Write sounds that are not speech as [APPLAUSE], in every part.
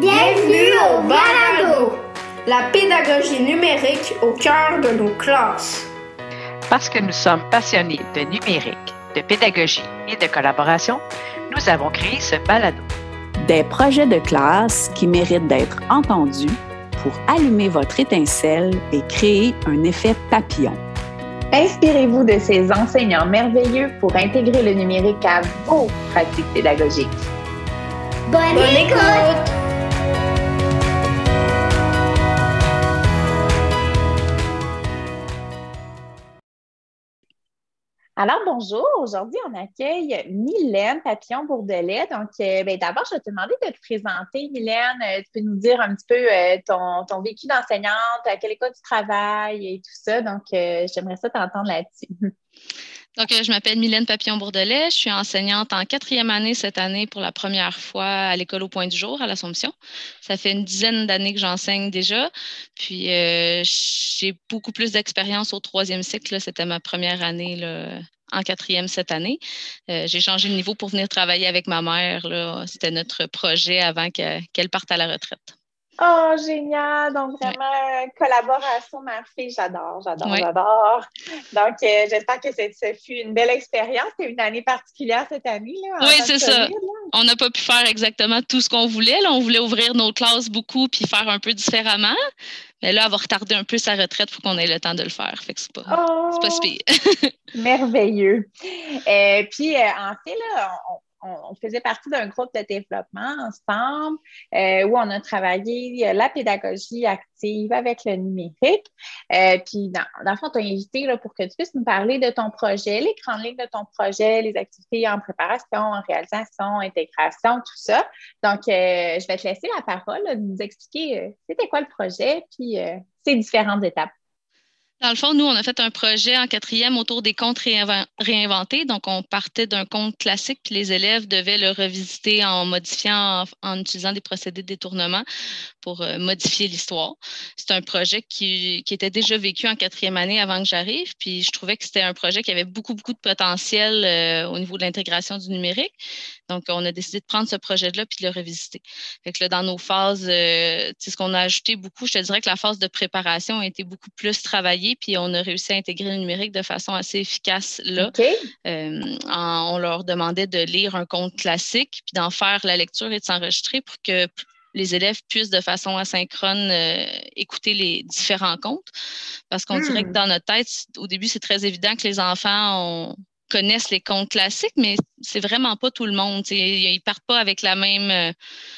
Bienvenue au Balado, la pédagogie numérique au cœur de nos classes. Parce que nous sommes passionnés de numérique, de pédagogie et de collaboration, nous avons créé ce balado. Des projets de classe qui méritent d'être entendus pour allumer votre étincelle et créer un effet papillon. Inspirez-vous de ces enseignants merveilleux pour intégrer le numérique à vos pratiques pédagogiques. Bonne, écoute. Alors, bonjour. Aujourd'hui, on accueille Mylène Papillon-Bourdelet. Donc, euh, ben, d'abord, je vais te demander de te présenter. Mylène, euh, tu peux nous dire un petit peu euh, ton, ton, vécu d'enseignante, à quelle école tu travailles et tout ça. Donc, j'aimerais ça t'entendre là-dessus. [LAUGHS] Donc, je m'appelle Mylène Papillon-Bourdelet. Je suis enseignante en quatrième année cette année pour la première fois à l'école au Point du Jour à l'Assomption. Ça fait une dizaine d'années que j'enseigne déjà. Puis, j'ai beaucoup plus d'expérience au troisième cycle. C'était ma première année là, en quatrième cette année. Euh, j'ai changé de niveau pour venir travailler avec ma mère. C'était notre projet avant qu'elle parte à la retraite. Oh, génial! Donc, vraiment, collaboration mère-fille, j'adore, j'adore, j'adore. Donc, euh, j'espère que ce fut une belle expérience. C'est une année particulière cette année. Là, oui, c'est ça. On n'a pas pu faire exactement tout ce qu'on voulait. Là. On voulait ouvrir nos classes beaucoup puis faire un peu différemment. Mais là, elle va retarder un peu sa retraite pour qu'on ait le temps de le faire. Fait que c'est pas, oh, pas [LAUGHS] merveilleux. Et euh, puis, euh, en fait, là, on, on, faisait partie d'un groupe de développement ensemble euh, où on a travaillé euh, la pédagogie active avec le numérique. Euh, puis, dans, le fond, on t'a invité pour que tu puisses nous parler de ton projet, les grandes lignes de ton projet, les activités en préparation, en réalisation, intégration, tout ça. Donc, je vais te laisser la parole, de nous expliquer c'était quoi le projet, puis ses différentes étapes. Dans le fond, nous, on a fait un projet en quatrième autour des comptes réinventés. Donc, on partait d'un compte classique, puis les élèves devaient le revisiter en modifiant, en, utilisant des procédés de détournement pour euh, modifier l'histoire. C'est un projet qui, était déjà vécu en quatrième année avant que j'arrive, puis je trouvais que c'était un projet qui avait beaucoup, beaucoup de potentiel euh, au niveau de l'intégration du numérique. Donc, on a décidé de prendre ce projet-là puis de le revisiter. Fait que là, dans nos phases, euh, ce qu'on a ajouté beaucoup, je te dirais que la phase de préparation a été beaucoup plus travaillée puis on a réussi à intégrer le numérique de façon assez efficace là. Euh, on leur demandait de lire un conte classique, puis d'en faire la lecture et de s'enregistrer pour que les élèves puissent de façon asynchrone euh, écouter les différents contes. Parce qu'on dirait que hmm. dans notre tête, au début, c'est très évident que les enfants ont, connaissent les contes classiques, mais c'est vraiment pas tout le monde. Ils Ils partent pas avec la même euh,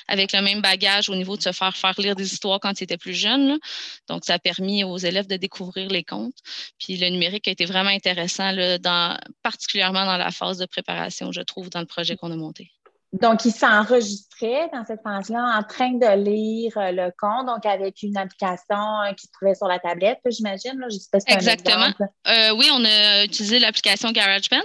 le même bagage au niveau de se faire lire des histoires quand ils étaient plus jeunes. Donc, ça a permis aux élèves de découvrir les contes. Puis le numérique a été vraiment intéressant, particulièrement dans la phase de préparation, je trouve, dans le projet qu'on a monté. Donc, il s'enregistrait dans cette phase-là en train de lire euh, le conte, donc avec une application euh, qui se trouvait sur la tablette, j'imagine. Je sais pas si Exactement. Euh, oui, on a utilisé l'application GarageBand.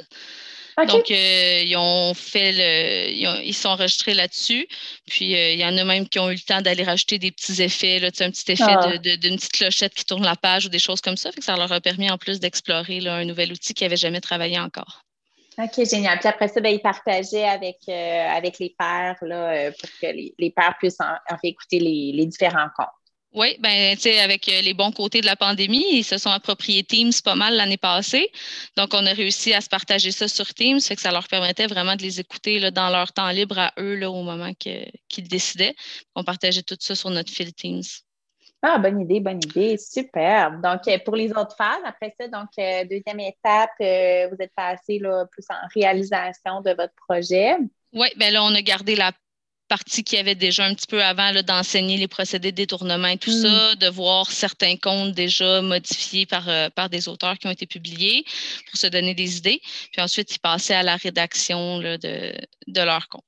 Donc, ils ont fait le. Ils, sont enregistrés là-dessus. Puis, il y en a même qui ont eu le temps d'aller rajouter des petits effets, là, un petit effet ah. d'une petite clochette qui tourne la page ou des choses comme ça. Fait que ça leur a permis en plus d'explorer un nouvel outil qu'ils n'avaient jamais travaillé encore. OK, génial. Puis après ça, ben, ils partageaient avec, euh, avec les pères là, euh, pour que les, les pères puissent en, écouter les, les, différents comptes. Oui, ben, avec euh, les bons côtés de la pandémie, ils se sont appropriés Teams pas mal l'année passée. Donc, on a réussi à se partager ça sur Teams, fait que ça leur permettait vraiment de les écouter là, dans leur temps libre à eux là, au moment qu'ils décidaient. On partageait tout ça sur notre fil Teams. Ah, bonne idée, bonne idée. Super. Donc, euh, pour les autres phases, après ça, donc, euh, deuxième étape, euh, vous êtes passé là, plus en réalisation de votre projet. Oui, bien là, on a gardé la partie qui avait déjà un petit peu avant d'enseigner les procédés de détournement et tout hmm. ça, de voir certains comptes déjà modifiés par, par des auteurs qui ont été publiés pour se donner des idées. Puis ensuite, ils passaient à la rédaction de, de leurs comptes.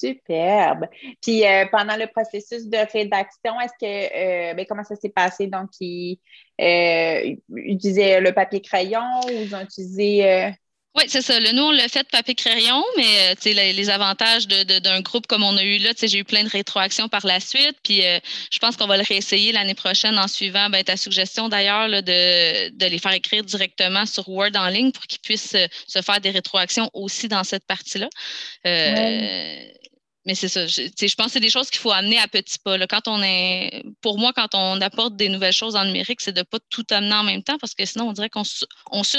Superbe. Puis euh, pendant le processus de rédaction, est-ce que euh, ben, comment ça s'est passé? Donc, ils euh, utilisaient le papier crayon ou ils ont utilisé oui, c'est ça. Le, nous, on l'a fait papier-crayon, mais les, les, avantages d'un groupe comme on a eu là, j'ai eu plein de rétroactions par la suite. Puis je pense qu'on va le réessayer l'année prochaine en suivant ben, ta suggestion d'ailleurs de, de, les faire écrire directement sur Word en ligne pour qu'ils puissent se faire des rétroactions aussi dans cette partie-là. Mais c'est ça. Je, je pense que c'est des choses qu'il faut amener à petits pas. Quand on est, pour moi, quand on apporte des nouvelles choses en numérique, c'est de ne pas tout amener en même temps parce que sinon, on dirait qu'on on se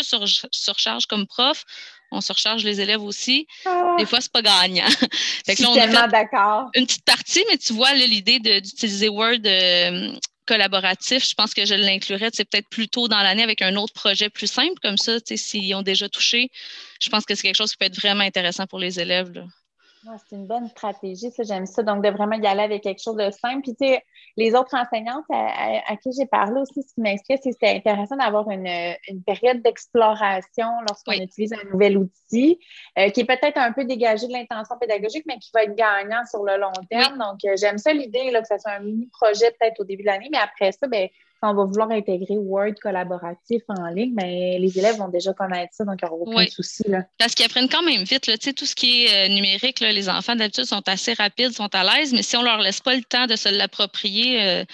surcharge comme prof, on surcharge les élèves aussi. Ah. Des fois, c'est pas gagnant. [LAUGHS] là, on tellement d'accord. Une petite partie, mais tu vois, l'idée d'utiliser Word euh, collaboratif, je pense que je l'inclurais, c'est peut-être plus tôt dans l'année avec un autre projet plus simple comme ça, s'ils ont déjà touché. Je pense que c'est quelque chose qui peut être vraiment intéressant pour les élèves. Là c'est une bonne stratégie, ça, j'aime ça. Donc, de vraiment y aller avec quelque chose de simple. Puis, tu sais, les autres enseignantes à, qui j'ai parlé aussi, ce qui m'inspire, c'est que c'était intéressant d'avoir une, période d'exploration lorsqu'on utilise un nouvel outil, euh, qui est peut-être un peu dégagé de l'intention pédagogique, mais qui va être gagnant sur le long terme. Donc, euh, j'aime ça l'idée que ce soit un mini-projet peut-être au début de l'année, mais après ça, ben, on va vouloir intégrer Word collaboratif en ligne, mais les élèves vont déjà connaître ça, donc il n'y aura aucun souci. Là. Parce qu'ils apprennent quand même vite. Là. Tout ce qui est euh, numérique, les enfants d'habitude sont assez rapides, sont à l'aise, mais si on ne leur laisse pas le temps de se l'approprier, euh,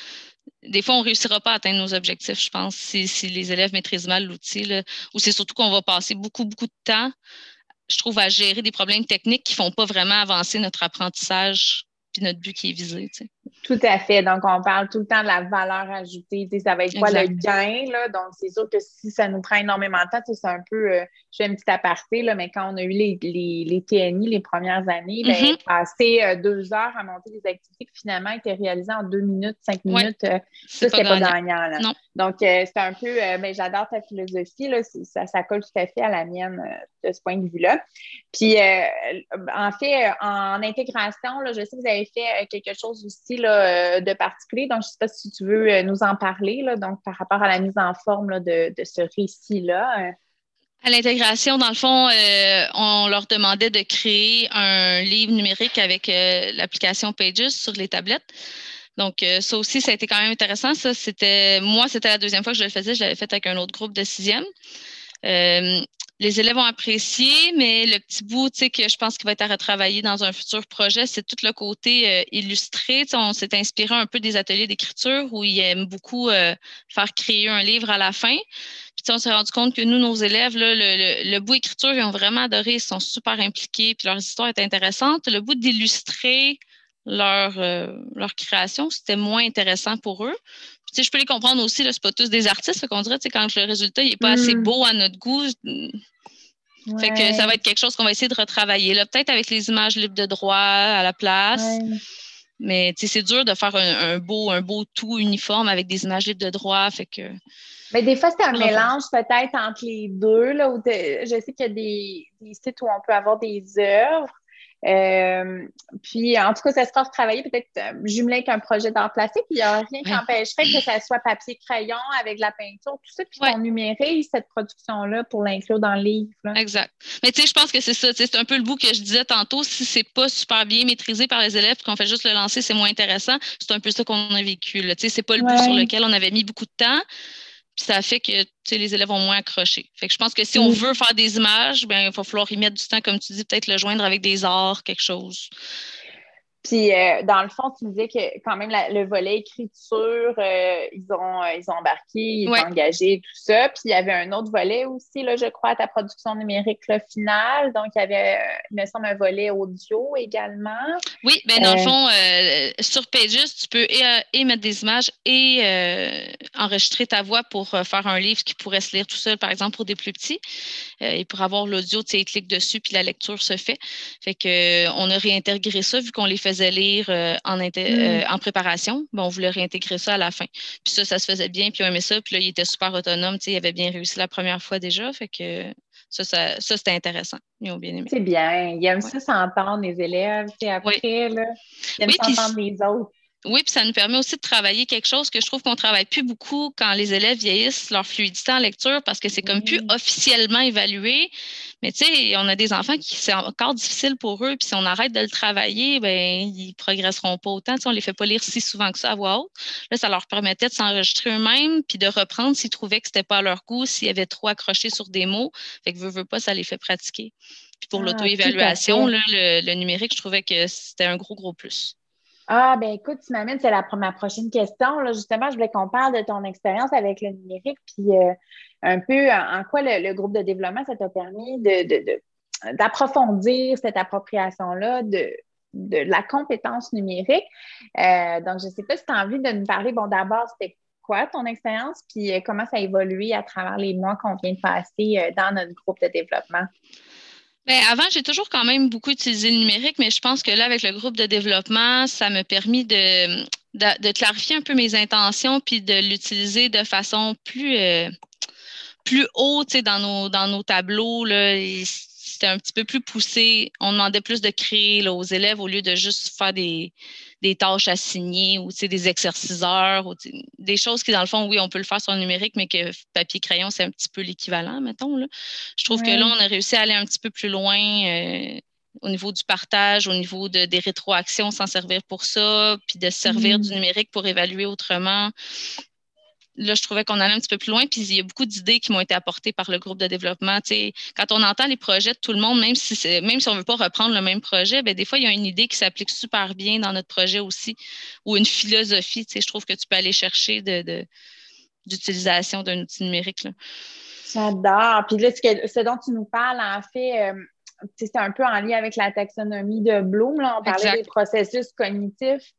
des fois, on ne réussira pas à atteindre nos objectifs, je pense, si, les élèves maîtrisent mal l'outil. Ou c'est surtout qu'on va passer beaucoup, beaucoup de temps, je trouve, à gérer des problèmes techniques qui ne font pas vraiment avancer notre apprentissage puis notre but qui est visé. Tout à fait. Donc, on parle tout le temps de la valeur ajoutée. ça va être quoi le gain? Là? Donc, c'est sûr que si ça nous prend énormément de temps, c'est un peu, euh, je fais un petit aparté, là, mais quand on a eu les, les, TNI les premières années, ben, mm-hmm. passer euh, deux heures à monter des activités qui finalement étaient réalisées en deux minutes, cinq minutes, euh, ça, c'était pas gagnant. Donc, c'est un peu, ben, j'adore ta philosophie, là, ça, ça colle tout à fait à la mienne de ce point de vue-là. Puis, en fait, en intégration, là, je sais que vous avez fait quelque chose aussi euh, de particulier. Donc, je ne sais pas si tu veux euh, nous en parler, là, donc par rapport à la mise en forme de, ce récit-là. À l'intégration, dans le fond, euh, on leur demandait de créer un livre numérique avec l'application Pages sur les tablettes. Donc, ça aussi, ça a été quand même intéressant. Ça, c'était moi, c'était la deuxième fois que je le faisais. Je l'avais fait avec un autre groupe de sixième les élèves ont apprécié, mais le petit bout que je pense qu'il va être à retravailler dans un futur projet, c'est tout le côté euh, illustré. on s'est inspiré un peu des ateliers d'écriture où ils aiment beaucoup euh, faire créer un livre à la fin. Puis on s'est rendu compte que nous, nos élèves, le, bout écriture, ils ont vraiment adoré, ils sont super impliqués, puis leur histoire est intéressante. Le bout d'illustrer euh, leur création, c'était moins intéressant pour eux je peux les comprendre aussi, ce n'est pas tous des artistes, qu'on dirait, quand le résultat n'est pas assez mm. beau à notre goût. Fait que ça va être quelque chose qu'on va essayer de retravailler. Peut-être avec les images libres de droit à la place. Mais c'est dur de faire un, beau, un beau tout uniforme avec des images libres de droit. Fait que. Mais des fois, c'est un mélange peut-être entre les deux. Là, je sais qu'il y a des, des, sites où on peut avoir des œuvres euh, puis, en tout cas, ça sera retravaillé, peut-être euh, jumelé avec un projet d'art plastique. Puis, il n'y a rien qui empêcherait que ça soit papier-crayon avec la peinture, tout ça, puis qu'on numérise cette production-là pour l'inclure dans le livre. Exact. Mais tu sais, je pense que c'est ça. C'est un peu le bout que je disais tantôt. Si c'est pas super bien maîtrisé par les élèves, qu'on fait juste le lancer, c'est moins intéressant. C'est un peu ça qu'on a vécu. Tu sais, c'est pas le bout sur lequel on avait mis beaucoup de temps. Puis ça fait que les élèves ont moins accroché. Fait que je pense que si on mm. veut faire des images, ben, il va falloir y mettre du temps, comme tu dis, peut-être le joindre avec des arts, quelque chose. Puis, euh, dans le fond, tu me disais que quand même, le volet écriture, euh, ils, ont, euh, ils ont embarqué, ils ont engagé, tout ça. Puis, il y avait un autre volet aussi, là, je crois, à ta production numérique le finale. Donc, il y avait, il me semble, un volet audio également. Oui, bien, dans le fond, sur Pages, tu peux et, mettre des images et enregistrer ta voix pour faire un livre qui pourrait se lire tout seul, par exemple, pour des plus petits. et pour avoir l'audio, tu sais, ils cliquent dessus, puis la lecture se fait. Fait que on a réintégré ça, vu qu'on les faisait lire euh, en, mm. euh, en préparation, on voulait réintégrer ça à la fin. Puis ça, ça se faisait bien, puis on aimait ça. Puis là, il était super autonome, il avait bien réussi la première fois déjà. Fait que ça, ça, c'était intéressant. Ils ont bien aimé. C'est bien. Ils aiment ça s'entendre, les élèves. Après, oui. là, ils aiment s'entendre les autres. Oui, puis ça nous permet aussi de travailler quelque chose que je trouve qu'on ne travaille plus beaucoup quand les élèves vieillissent, leur fluidité en lecture, parce que c'est comme plus officiellement évalué. Mais tu sais, on a des enfants qui c'est encore difficile pour eux, puis si on arrête de le travailler, ben ils progresseront pas autant. on ne les fait pas lire si souvent que ça à voix haute. Là, ça leur permettait de s'enregistrer eux-mêmes, puis de reprendre s'ils trouvaient que c'était pas à leur goût, s'ils avaient trop accroché sur des mots. Fait que veut, veut pas, ça les fait pratiquer. Puis pour ah, l'auto-évaluation, le, le numérique, je trouvais que c'était un gros, gros plus. Ah, ben écoute, tu m'amènes, c'est la, ma prochaine question. Là, justement, je voulais qu'on parle de ton expérience avec le numérique, puis euh, un peu en, quoi le, groupe de développement, ça t'a permis de, d'approfondir cette appropriation-là, de, de la compétence numérique. Euh, donc, je ne sais pas si tu as envie de nous parler. Bon, d'abord, c'était quoi ton expérience, puis euh, comment ça a évolué à travers les mois qu'on vient de passer dans notre groupe de développement? Bien, avant, j'ai toujours quand même beaucoup utilisé le numérique, mais je pense que là, avec le groupe de développement, ça m'a permis de, de, clarifier un peu mes intentions puis de l'utiliser de façon plus, plus haute dans nos, dans nos tableaux. Là, c'était un petit peu plus poussé. On demandait plus de créer aux élèves au lieu de juste faire des, tâches assignées ou des exerciceurs ou des choses qui, dans le fond, oui, on peut le faire sur le numérique, mais que papier-crayon, c'est un petit peu l'équivalent, mettons. Là. Je trouve que là, on a réussi à aller un petit peu plus loin. Euh, au niveau du partage, au niveau de, des rétroactions, s'en servir pour ça, puis de se servir du mm. numérique pour évaluer autrement là, je trouvais qu'on allait un petit peu plus loin, puis il y a beaucoup d'idées qui m'ont été apportées par le groupe de développement. quand on entend les projets de tout le monde, même si, même si on ne veut pas reprendre le même projet, bien, des fois, il y a une idée qui s'applique super bien dans notre projet aussi, ou une philosophie. Je trouve que tu peux aller chercher de, d'utilisation d'un outil numérique. J'adore. Puis là, ce, dont tu nous parles, en fait, euh, c'est un peu en lien avec la taxonomie de Bloom. Là. On parlait des processus cognitifs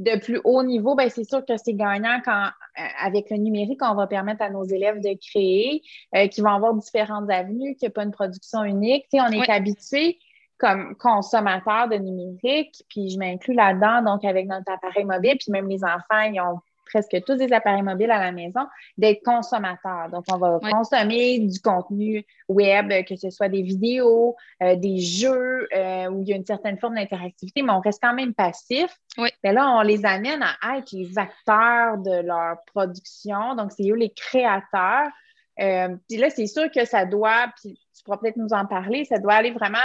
de plus haut niveau, ben c'est sûr que c'est gagnant quand, euh, avec le numérique, on va permettre à nos élèves de créer, euh, qui vont avoir différentes avenues, qu'il n'y a pas une production unique. On est habitué comme consommateur de numérique, puis je m'inclus là-dedans, donc avec notre appareil mobile, puis même les enfants, ils ont presque tous des appareils mobiles à la maison, d'être consommateur. Donc, on va consommer du contenu web, que ce soit des vidéos, euh, des jeux, euh, où il y a une certaine forme d'interactivité, mais on reste quand même passif. Oui. Mais là, on les amène à être les acteurs de leur production. Donc, c'est eux les créateurs. Euh, puis là, c'est sûr que ça doit, puis tu pourras peut-être nous en parler, ça doit aller vraiment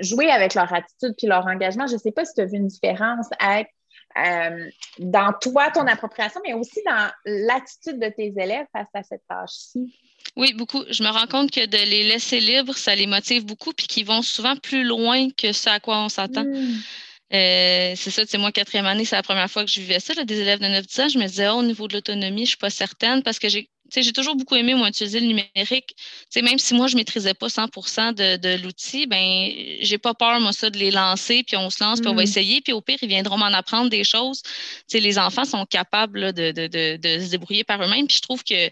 jouer avec leur attitude puis leur engagement. Je ne sais pas si tu as vu une différence avec euh, dans toi, ton appropriation, mais aussi dans l'attitude de tes élèves face à cette tâche-ci. Oui, beaucoup. Je me rends compte que de les laisser libres, ça les motive beaucoup, puis qu'ils vont souvent plus loin que ce à quoi on s'attend. Hmm. Euh, c'est ça, c'est moi, quatrième année, c'est la première fois que je vivais ça, des élèves de 9-10 ans. Je me disais, oh, au niveau de l'autonomie, je ne suis pas certaine parce que j'ai j'ai toujours beaucoup aimé, moi, utiliser le numérique. même si moi, je ne maîtrisais pas 100 de, de l'outil, ben j'ai pas peur, moi, ça, de les lancer, puis on se lance, puis on va mm. essayer, puis au pire, ils viendront m'en apprendre des choses. les enfants sont capables de, de, de, se débrouiller par eux-mêmes, puis je trouve que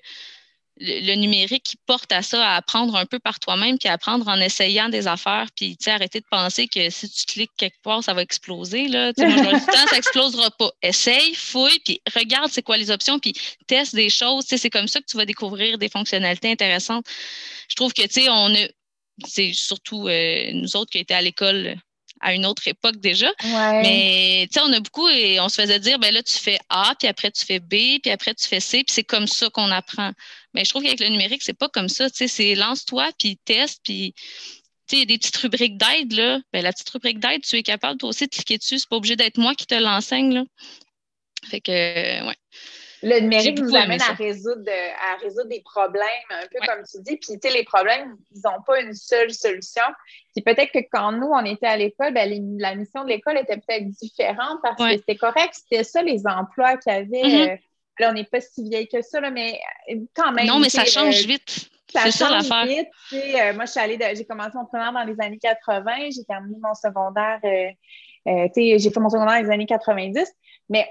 le, numérique qui porte à ça, à apprendre un peu par toi-même, puis à apprendre en essayant des affaires, puis arrêter de penser que si tu cliques quelque part, ça va exploser. Là. temps, [LAUGHS] ça explosera pas. Essaye, fouille, puis regarde c'est quoi les options, puis teste des choses. C'est comme ça que tu vas découvrir des fonctionnalités intéressantes. Je trouve que, tu sais, on a, c'est surtout euh, nous autres qui étaient à l'école à une autre époque déjà. Mais tu sais, on a beaucoup et on se faisait dire, ben là, tu fais A, puis après tu fais B, puis après tu fais C, puis c'est comme ça qu'on apprend. Mais je trouve qu'avec le numérique, c'est pas comme ça. Tu sais, c'est lance-toi, puis teste, puis tu sais, il y a des petites rubriques d'aide, là. Ben, la petite rubrique d'aide, tu es capable toi aussi de cliquer dessus. C'est pas obligé d'être moi qui te l'enseigne, là. Fait que, ouais. Le numérique nous amène à résoudre, à résoudre des problèmes, un peu comme tu dis. Puis, tu sais, les problèmes, ils n'ont pas une seule solution. Puis peut-être que quand nous, on était à l'école, ben, la mission de l'école était peut-être différente parce que c'était correct. C'était ça, les emplois qu'il y avait. Mm-hmm. Euh, là, on n'est pas si vieille que ça, là, mais euh, quand même. Non, mais ça change euh, vite. C'est ça l'affaire. moi, je suis allée, j'ai commencé mon primaire dans les années 80, j'ai terminé mon secondaire, j'ai fait mon secondaire dans les années 90, mais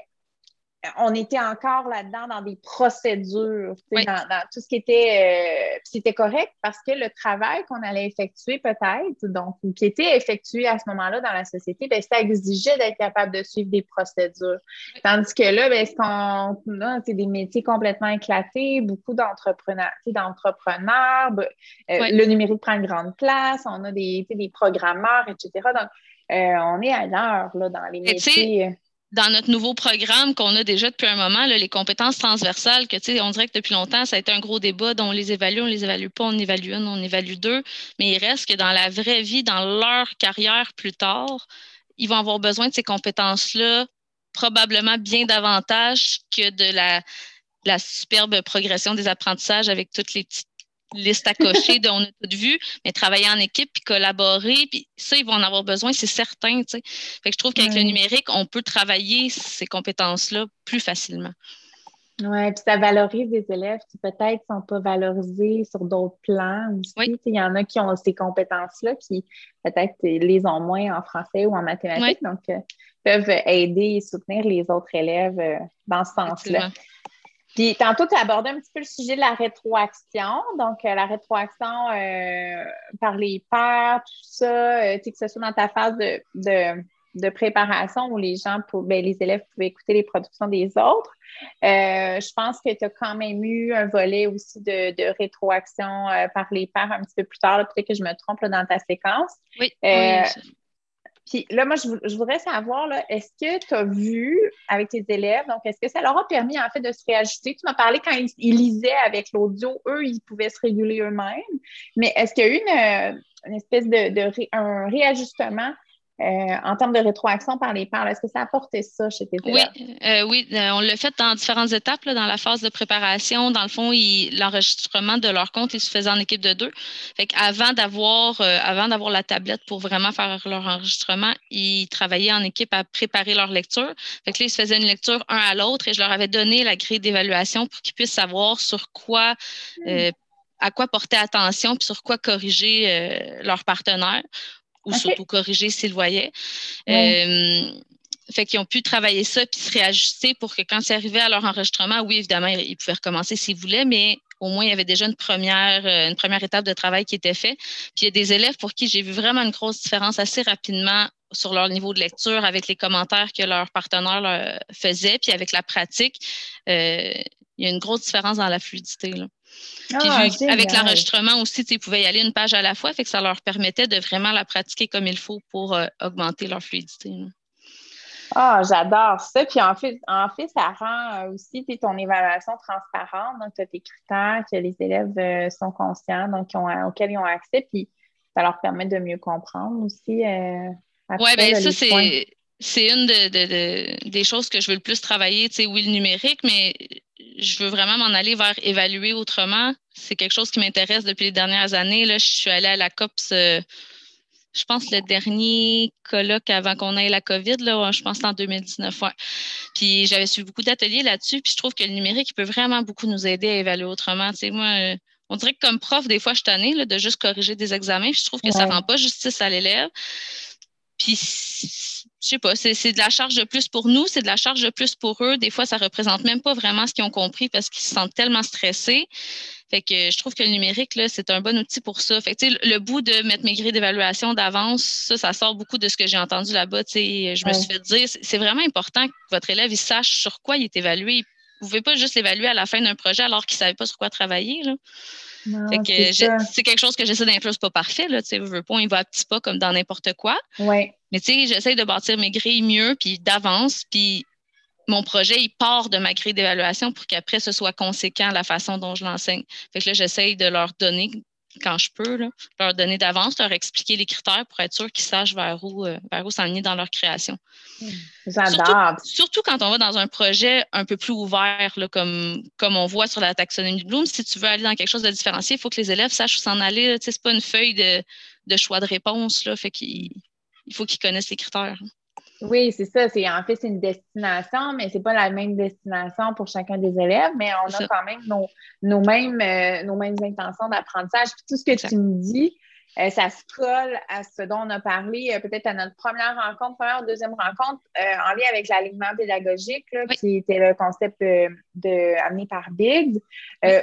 on était encore là-dedans dans des procédures, dans, tout ce qui était. Euh, c'était correct parce que le travail qu'on allait effectuer, peut-être, donc, qui était effectué à ce moment-là dans la société, ben, ça exigeait d'être capable de suivre des procédures. Tandis que là, ben, ce qu'on c'est des métiers complètement éclatés, beaucoup d'entrepreneurs, d'entrepreneurs, ben, euh, le numérique prend une grande place, on a des, des programmeurs, etc. Donc, euh, on est ailleurs là, dans les métiers dans notre nouveau programme qu'on a déjà depuis un moment, les compétences transversales, que on dirait que depuis longtemps, ça a été un gros débat dont on les évalue, on les évalue pas, on évalue une, on évalue deux, mais il reste que dans la vraie vie, dans leur carrière plus tard, ils vont avoir besoin de ces compétences-là probablement bien davantage que de la, la superbe progression des apprentissages avec toutes les petites liste à cocher de on a tout vu, mais travailler en équipe puis collaborer, puis ça, ils vont en avoir besoin, c'est certain. Fait que je trouve qu'avec le numérique, on peut travailler ces compétences-là plus facilement. Oui, puis ça valorise des élèves qui peut-être ne sont pas valorisés sur d'autres plans aussi. Il y en a qui ont ces compétences-là, qui peut-être les ont moins en français ou en mathématiques, donc euh, peuvent aider et soutenir les autres élèves euh, dans ce sens-là. Puis tantôt, tu as abordé un petit peu le sujet de la rétroaction. Donc, euh, la rétroaction par les pairs, tout ça, que ce soit dans ta phase de de préparation où les gens, pour, ben, les élèves pouvaient écouter les productions des autres. Euh, je pense que tu as quand même eu un volet aussi de, rétroaction euh, par les pairs un petit peu plus tard. Peut-être que je me trompe dans ta séquence. Oui. Euh, puis là, moi, je, voudrais savoir, est-ce que tu as vu avec tes élèves, donc est-ce que ça leur a permis en fait de se réajuster? Tu m'as parlé quand ils, lisaient avec l'audio, eux, ils pouvaient se réguler eux-mêmes. Mais est-ce qu'il y a eu une, espèce de, de un réajustement euh, en termes de rétroaction par les pairs. Est-ce que ça a apporté ça chez tes élèves? Oui, euh, oui euh, on l'a fait dans différentes étapes. dans la phase de préparation, dans le fond, l'enregistrement de leur compte, il se faisait en équipe de deux. Fait avant d'avoir avant d'avoir la tablette pour vraiment faire leur enregistrement, ils travaillaient en équipe à préparer leur lecture. Fait que là, ils se faisaient une lecture un à l'autre et je leur avais donné la grille d'évaluation pour qu'ils puissent savoir sur quoi hmm. à quoi porter attention puis sur quoi corriger leur partenaire ou surtout corriger s'ils le voyaient. Euh, fait qu'ils ont pu travailler ça puis se réajuster pour que quand c'est arrivé à leur enregistrement, oui, évidemment, ils pouvaient recommencer s'ils voulaient, mais au moins, il y avait déjà une première, euh, une première étape de travail qui était faite. Puis il y a des élèves pour qui j'ai vu vraiment une grosse différence assez rapidement sur leur niveau de lecture avec les commentaires que leur partenaire leur faisait, puis avec la pratique. Euh, il y a une grosse différence dans la fluidité. Là. Ah, avec l'enregistrement aussi, ils pouvaient y aller une page à la fois, fait que ça leur permettait de vraiment la pratiquer comme il faut pour euh, augmenter leur fluidité. Ah, j'adore ça. Puis en fait, en fait, ça rend euh, aussi ton évaluation transparente. Donc, tu as tes critères que les élèves euh, sont conscients, donc auxquels ils ont accès, puis ça leur permet de mieux comprendre aussi. oui, bien ça, c'est c'est une des choses que je veux le plus travailler, tu sais, oui, le numérique, mais je veux vraiment m'en aller vers évaluer autrement. C'est quelque chose qui m'intéresse depuis les dernières années. Là, je suis allée à la COPS, euh, je pense, le dernier colloque avant qu'on ait la COVID, là, je pense en 2019. Puis j'avais suivi beaucoup d'ateliers là-dessus, puis je trouve que le numérique peut vraiment beaucoup nous aider à évaluer autrement. Tu sais, moi, euh, on dirait que comme prof, des fois, je suis tannée de juste corriger des examens, puis je trouve que ça ne rend pas justice à l'élève. Puis, je sais pas, c'est de la charge de plus pour nous, c'est de la charge de plus pour eux. Des fois, ça représente même pas vraiment ce qu'ils ont compris parce qu'ils se sentent tellement stressés. Fait que je trouve que le numérique, c'est un bon outil pour ça. Fait que, le bout de mettre mes grilles d'évaluation d'avance, ça, ça sort beaucoup de ce que j'ai entendu là-bas. Je me suis fait dire, c'est vraiment important que votre élève il sache sur quoi il est évalué. Vous ne pouvez pas juste l'évaluer à la fin d'un projet alors qu'il ne savait pas sur quoi travailler. Là c'est quelque chose que j'essaie d'influer, pas parfait, là, tu veux pas, il va à petits pas comme dans n'importe quoi. Ouais. Mais tu sais, j'essaie de bâtir mes grilles mieux, puis d'avance, puis mon projet, il part de ma grille d'évaluation pour qu'après, ce soit conséquent la façon dont je l'enseigne. Fait que là, j'essaie de leur donner quand je peux, leur donner d'avance, leur expliquer les critères pour être sûr qu'ils sachent vers où, euh, vers où s'enligner dans leur création. J'adore. Surtout, quand on va dans un projet un peu plus ouvert, comme, comme on voit sur la taxonomie de Bloom, si tu veux aller dans quelque chose de différencié, il faut que les élèves sachent où s'en aller. Ce n'est pas une feuille de, choix de réponse. Là, fait qu'il il faut qu'ils connaissent les critères. Oui, c'est ça. C'est, en fait, c'est une destination, mais ce n'est pas la même destination pour chacun des élèves, mais on a quand même nos, nos, mêmes, euh, nos mêmes intentions d'apprentissage. tout ce que tu me dis, euh, ça se colle à ce dont on a parlé euh, peut-être à notre première rencontre, première ou deuxième rencontre, en lien avec l'alignement pédagogique, qui était le concept de, amené par Biggs,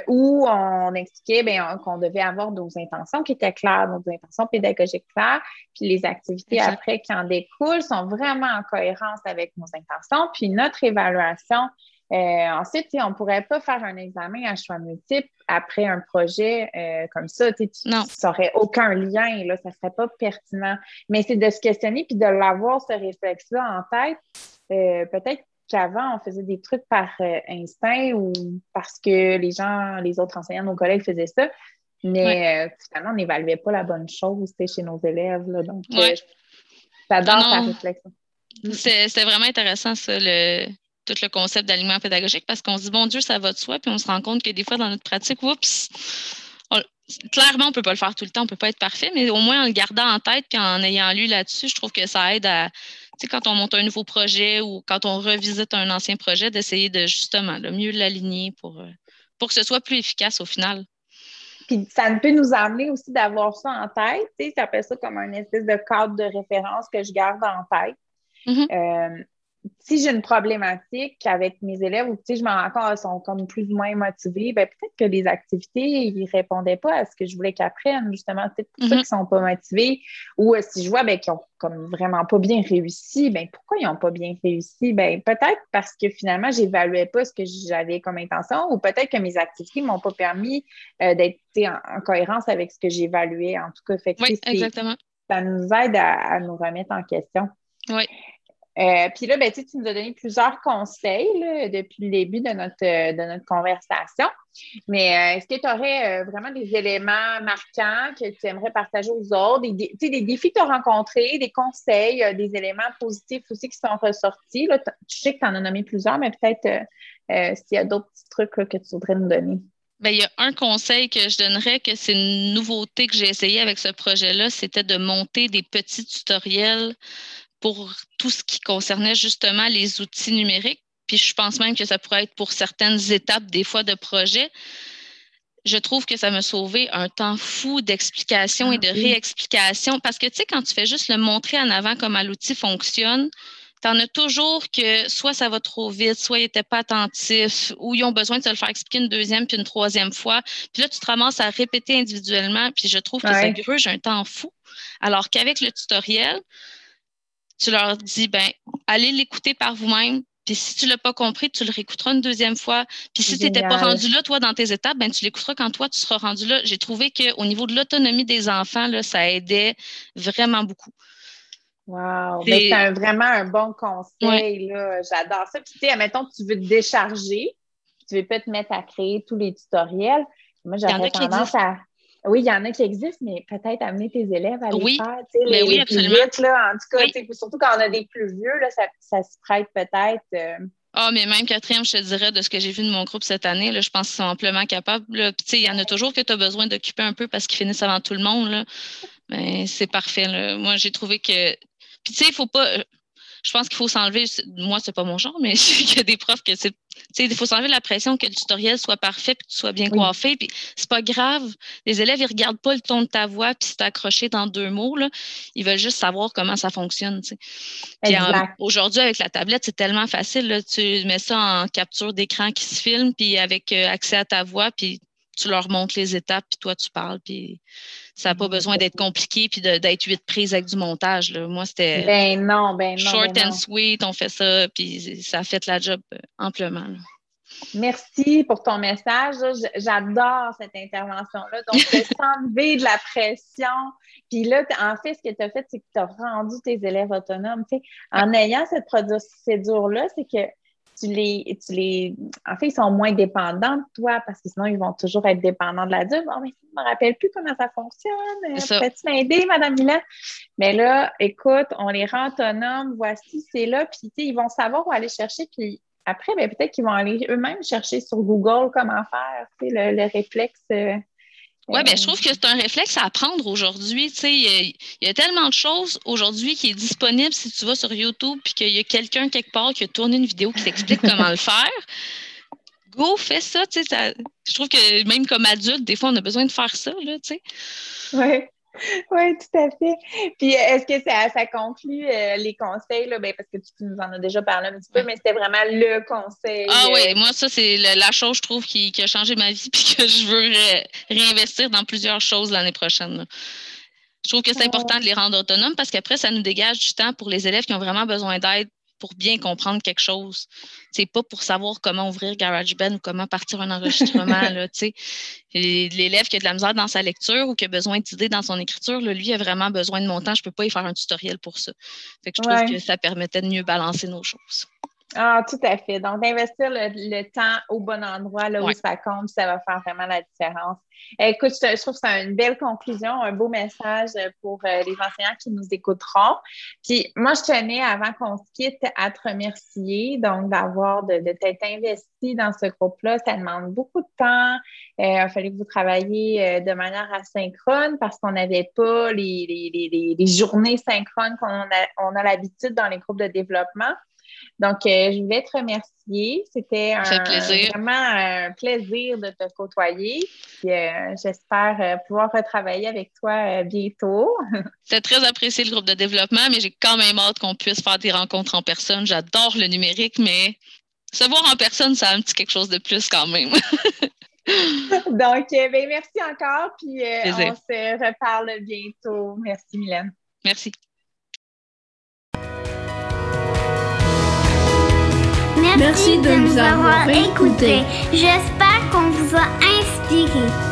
où on expliquait ben, qu'on devait avoir nos intentions qui étaient claires, nos intentions pédagogiques claires, puis les activités après qui en découlent sont vraiment en cohérence avec nos intentions, puis notre évaluation euh, ensuite, on ne pourrait pas faire un examen à choix multiple après un projet euh, comme ça. Tu n'aurais aucun lien, là, ça ne serait pas pertinent. Mais c'est de se questionner puis de l'avoir, ce réflexe-là en tête. Euh, peut-être qu'avant, on faisait des trucs par instinct ou parce que les gens, les autres enseignants, nos collègues faisaient ça. Mais finalement, on n'évaluait pas la bonne chose chez nos élèves. Là, donc, j'adore ta réflexion. C'était vraiment intéressant, ça, le, tout le concept d'alignement pédagogique parce qu'on se dit, bon Dieu, ça va de soi, puis on se rend compte que des fois, dans notre pratique, oups, clairement, on ne peut pas le faire tout le temps, on ne peut pas être parfait, mais au moins en le gardant en tête et en ayant lu là-dessus, je trouve que ça aide à, tu sais, quand on monte un nouveau projet ou quand on revisite un ancien projet, d'essayer de justement le mieux l'aligner pour, euh, pour que ce soit plus efficace au final. Puis ça peut nous amener aussi d'avoir ça en tête. Tu sais, ça appelle ça comme un espèce de cadre de référence que je garde en tête. Mm-hmm. Euh, si j'ai une problématique avec mes élèves ou si je me rends compte qu'ils sont comme plus ou moins motivés, ben peut-être que les activités, ils ne répondaient pas à ce que je voulais qu'ils apprennent, justement. C'est pour ça Mhm. qu'ils ne sont pas motivés. Ou euh, si je vois ben, qu'ils n'ont comme vraiment pas bien réussi, ben pourquoi ils n'ont pas bien réussi? Ben peut-être parce que finalement, je n'évaluais pas ce que j'avais comme intention ou peut-être que mes activités ne m'ont pas permis euh, d'être en, en cohérence avec ce que j'évaluais. En tout cas, fait Oui, exactement. ça nous aide à, à nous remettre en question. Oui. Euh, puis là, ben, tu nous as donné plusieurs conseils depuis le début de notre, euh, de notre conversation. Mais euh, est-ce que tu aurais vraiment des éléments marquants que tu aimerais partager aux autres, des, des défis que tu as rencontrés, des conseils, des éléments positifs aussi qui sont ressortis? Là, je sais que tu en as nommé plusieurs, mais peut-être s'il y a d'autres petits trucs que tu voudrais nous donner. Ben, il y a un conseil que je donnerais, que c'est une nouveauté que j'ai essayé avec ce projet-là, c'était de monter des petits tutoriels pour tout ce qui concernait justement les outils numériques. Puis je pense même que ça pourrait être pour certaines étapes, des fois, de projet. Je trouve que ça m'a sauvé un temps fou d'explication et de Ah oui. réexplication. Parce que, tu sais, quand tu fais juste le montrer en avant comment l'outil fonctionne, tu en as toujours que soit ça va trop vite, soit ils n'étaient pas attentifs, ou ils ont besoin de te le faire expliquer une deuxième puis une troisième fois. Puis là, tu te ramasses à répéter individuellement, puis je trouve que ça Ouais. gruge un temps fou. Alors qu'avec le tutoriel, tu leur dis, ben, allez l'écouter par vous-même. Puis si tu ne l'as pas compris, tu le réécouteras une deuxième fois. Puis si tu n'étais pas rendu là, toi, dans tes étapes, ben, tu l'écouteras quand toi, tu seras rendu là. J'ai trouvé qu'au niveau de l'autonomie des enfants, là, ça aidait vraiment beaucoup. Wow! C'est- Ben, C'est un- vraiment un bon conseil. J'adore ça. Puis, tu sais, admettons, tu veux te décharger, tu veux pas te mettre à créer tous les tutoriels. Moi, j'aurais tendance à. Oui, il y en a qui existent, mais peut-être amener tes élèves à les Oui. faire. les, oui, les plus vite, là. En tout cas, Oui. surtout quand on a des plus vieux, là, ça, ça se prête peut-être. euh, Ah, mais même quatrième, je te dirais, de ce que j'ai vu de mon groupe cette année, là, je pense qu'ils sont amplement capables. il y en a toujours que tu as besoin d'occuper un peu parce qu'ils finissent avant tout le monde. Là. Mais c'est parfait. là. Moi, j'ai trouvé que. Puis, tu sais, il faut pas. Je pense qu'il faut s'enlever. Moi, c'est pas mon genre, mais [LAUGHS] qu'il y a des profs que c'est. Tu sais, il faut s'enlever la pression que le tutoriel soit parfait puis que tu sois bien Oui. coiffé. Puis, c'est pas grave. Les élèves, ils regardent pas le ton de ta voix puis c'est accroché dans deux mots. Là. Ils veulent juste savoir comment ça fonctionne. aujourd'hui, avec la tablette, c'est tellement facile. là. Tu mets ça en capture d'écran qui se filme, puis avec euh, accès à ta voix, puis tu leur montres les étapes, puis toi, tu parles, puis ça n'a pas besoin d'être compliqué, puis d'être huit prises avec du montage. là. Moi, c'était Ben non, ben non. short ben and sweet, on fait ça, puis ça a fait la job euh, amplement. là. Merci pour ton message. J'adore cette intervention-là. Donc, de s'enlever [LAUGHS] de la pression. Puis là, en fait, ce que tu as fait, c'est que tu as rendu tes élèves autonomes. En ayant cette procédure-là, c'est que tu les, tu les. En fait, ils sont moins dépendants de toi parce que sinon, ils vont toujours être dépendants de l'adulte. Bon, mais je ne me rappelle plus comment ça fonctionne. Euh. Peux-tu m'aider, Madame Milan? Mais là, écoute, on les rend autonomes. Voici, c'est là. Puis, tu sais, ils vont savoir où aller chercher. Puis, après, ben, peut-être qu'ils vont aller eux-mêmes chercher sur Google comment faire, le, le réflexe. Euh, Oui, euh, je trouve que c'est un réflexe à apprendre aujourd'hui. Tu sais, Il y, a- il y a tellement de choses aujourd'hui qui est disponible si tu vas sur YouTube puis qu'il y a quelqu'un quelque part qui a tourné une vidéo qui t'explique comment le faire. Go, fais ça, tu sais, ça- Je trouve que même comme adulte, des fois, on a besoin de faire ça, là, tu sais. Oui, [LAUGHS] oui, tout à fait. Puis, euh, est-ce que ça, ça conclut euh, les conseils, là? Ben, parce que tu, nous en as déjà parlé un petit peu, mais c'était vraiment le conseil. Ah euh, oui, moi, ça, c'est la chose, je trouve, qui, qui a changé ma vie [LAUGHS] puis que je veux ré- réinvestir dans plusieurs choses l'année prochaine. là. Je trouve que c'est important de les rendre autonomes parce qu'après, ça nous dégage du temps pour les élèves qui ont vraiment besoin d'aide pour bien comprendre quelque chose. C'est pas pour savoir comment ouvrir GarageBand ou comment partir un enregistrement. [LAUGHS] là, L'élève qui a de la misère dans sa lecture ou qui a besoin d'idées dans son écriture, là, lui a vraiment besoin de mon temps. Je peux pas y faire un tutoriel pour ça. Fait que je trouve Ouais. que ça permettait de mieux balancer nos choses. Ah, tout à fait. Donc, d'investir le, temps au bon endroit, là où ça compte, ça va faire vraiment la différence. Écoute, je, trouve que c'est une belle conclusion, un beau message pour euh, les enseignants qui nous écouteront. Puis, moi, je tenais, avant qu'on se quitte, à te remercier, donc, d'avoir, de, de t'être investi dans ce groupe-là. Ça demande beaucoup de temps. Euh, il a fallu que vous travailliez euh, de manière asynchrone parce qu'on n'avait pas les, les, les, les, journées synchrones qu'on a, on a l'habitude dans les groupes de développement. Donc, euh, je voulais te remercier. C'était vraiment un plaisir de te côtoyer. Euh, j'espère euh, pouvoir retravailler avec toi bientôt. [LAUGHS] C'était très apprécié le groupe de développement, mais j'ai quand même hâte qu'on puisse faire des rencontres en personne. J'adore le numérique, mais se voir en personne, ça a un petit quelque chose de plus quand même. [LAUGHS] Donc, ben, merci encore, puis on se reparle bientôt. Merci, Mylène. Merci. Merci, de, nous avoir écoutés. J'espère qu'on vous a inspiré.